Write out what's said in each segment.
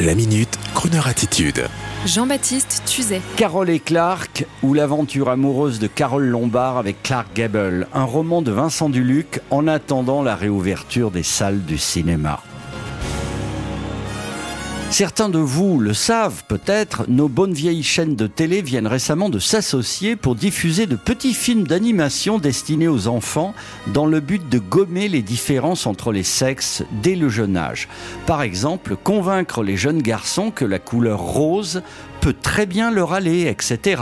La minute, Kroneur attitude. Jean-Baptiste Tuzet. Carole et Clark ou l'aventure amoureuse de Carole Lombard avec Clark Gable, un roman de Vincent Duluc en attendant la réouverture des salles du cinéma. Certains de vous le savent peut-être, nos bonnes vieilles chaînes de télé viennent récemment de s'associer pour diffuser de petits films d'animation destinés aux enfants dans le but de gommer les différences entre les sexes dès le jeune âge. Par exemple, convaincre les jeunes garçons que la couleur rose peut très bien leur aller, etc.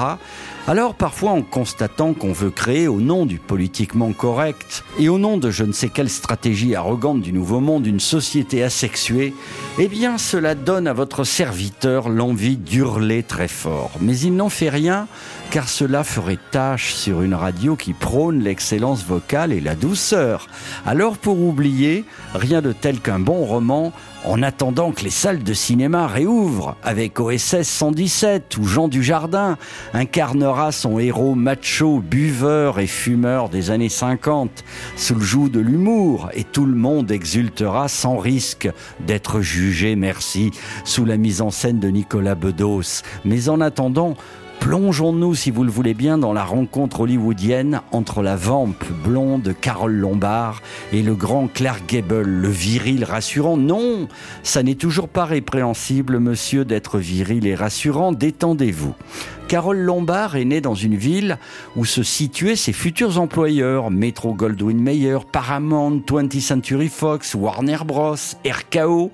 Alors parfois en constatant qu'on veut créer au nom du politiquement correct et au nom de je ne sais quelle stratégie arrogante du nouveau monde une société asexuée, eh bien cela donne à votre serviteur l'envie d'hurler très fort. Mais il n'en fait rien car cela ferait tâche sur une radio qui prône l'excellence vocale et la douceur. Alors pour oublier, rien de tel qu'un bon roman en attendant que les salles de cinéma réouvrent avec OSS 117 où Jean Dujardin incarnera son héros macho, buveur et fumeur des années 50 sous le joug de l'humour et tout le monde exultera sans risque d'être jugé, merci, sous la mise en scène de Nicolas Bedos. Mais en attendant, Plongeons-nous, si vous le voulez bien, dans la rencontre hollywoodienne entre la vampe blonde Carole Lombard et le grand Clark Gable, le viril rassurant. Non, ça n'est toujours pas répréhensible, monsieur, d'être viril et rassurant. Détendez-vous. Carole Lombard est née dans une ville où se situaient ses futurs employeurs, Metro Goldwyn Mayer, Paramount, 20th Century Fox, Warner Bros, RKO.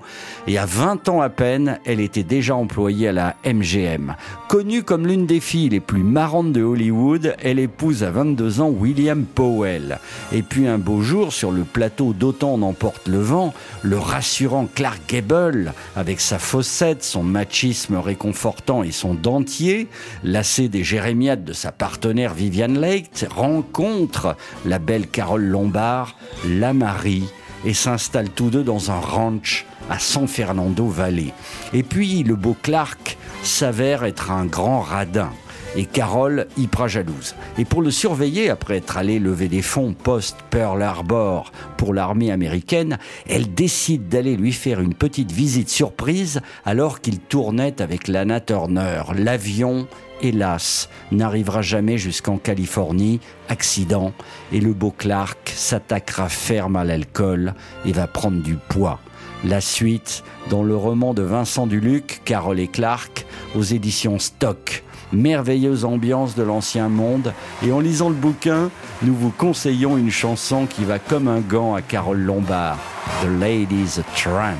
Et à 20 ans à peine, elle était déjà employée à la MGM. Connue comme l'une des filles les plus marrantes de Hollywood, elle épouse à 22 ans William Powell. Et puis un beau jour, sur le plateau d'Autant n'emporte le vent, le rassurant Clark Gable, avec sa fossette, son machisme réconfortant et son dentier, lassé des jérémiades de sa partenaire Viviane Lake, rencontre la belle Carole Lombard, la marie et s'installent tous deux dans un ranch à San Fernando Valley. Et puis le beau Clark s'avère être un grand radin et Carole hyper jalouse. Et pour le surveiller, après être allé lever des fonds post-Pearl Harbor pour l'armée américaine, elle décide d'aller lui faire une petite visite surprise alors qu'il tournait avec Lana Turner. L'avion hélas, n'arrivera jamais jusqu'en Californie, accident, et le beau Clark s'attaquera ferme à l'alcool et va prendre du poids. La suite dans le roman de Vincent Duluc, Carole et Clark, aux éditions Stock merveilleuse ambiance de l'ancien monde. Et en lisant le bouquin, nous vous conseillons une chanson qui va comme un gant à Carole Lombard, The Lady's Tramp.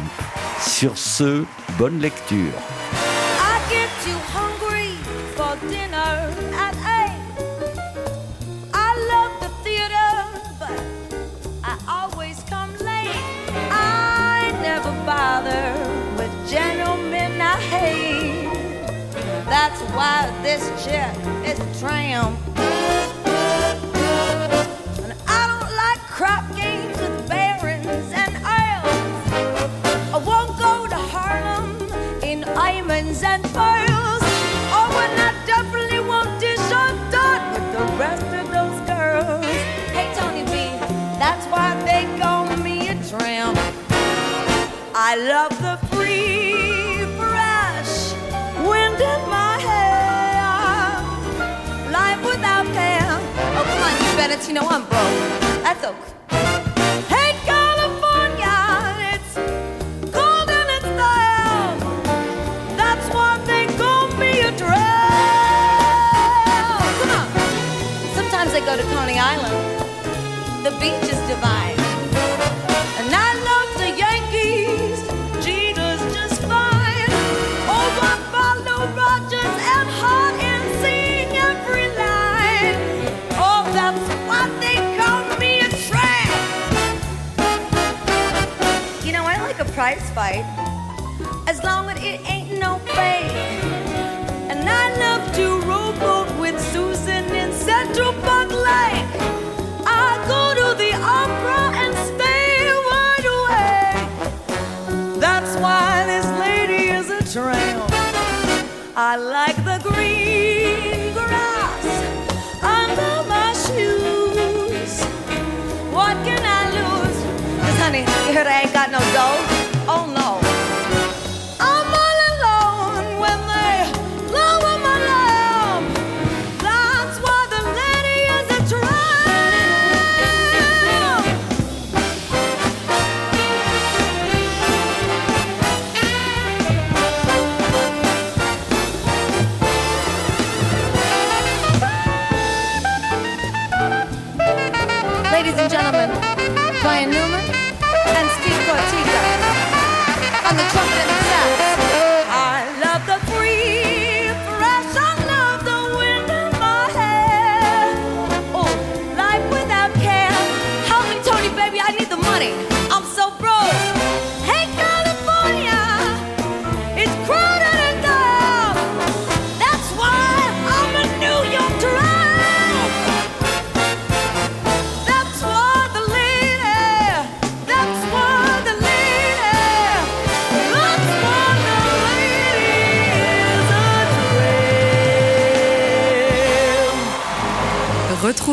Sur ce, bonne lecture. That's why this chick is a tramp. And I don't like crap games with barons and earls. I won't go to Harlem in diamonds and pearls. Oh, and I definitely won't dish or dot with the rest of those girls. Hey, Tony B, that's why they call me a tramp. I love the better you know I'm broke. That's okay. Hey, California, it's golden and style. That's why they call me a trail. Come on. Sometimes I go to Coney Island. The beach is divine. Prize fight as long as it ain't no fake. And I love to rowboat with Susan in Central Park Lake. I go to the opera and stay wide awake. That's why this lady is a tramp. I like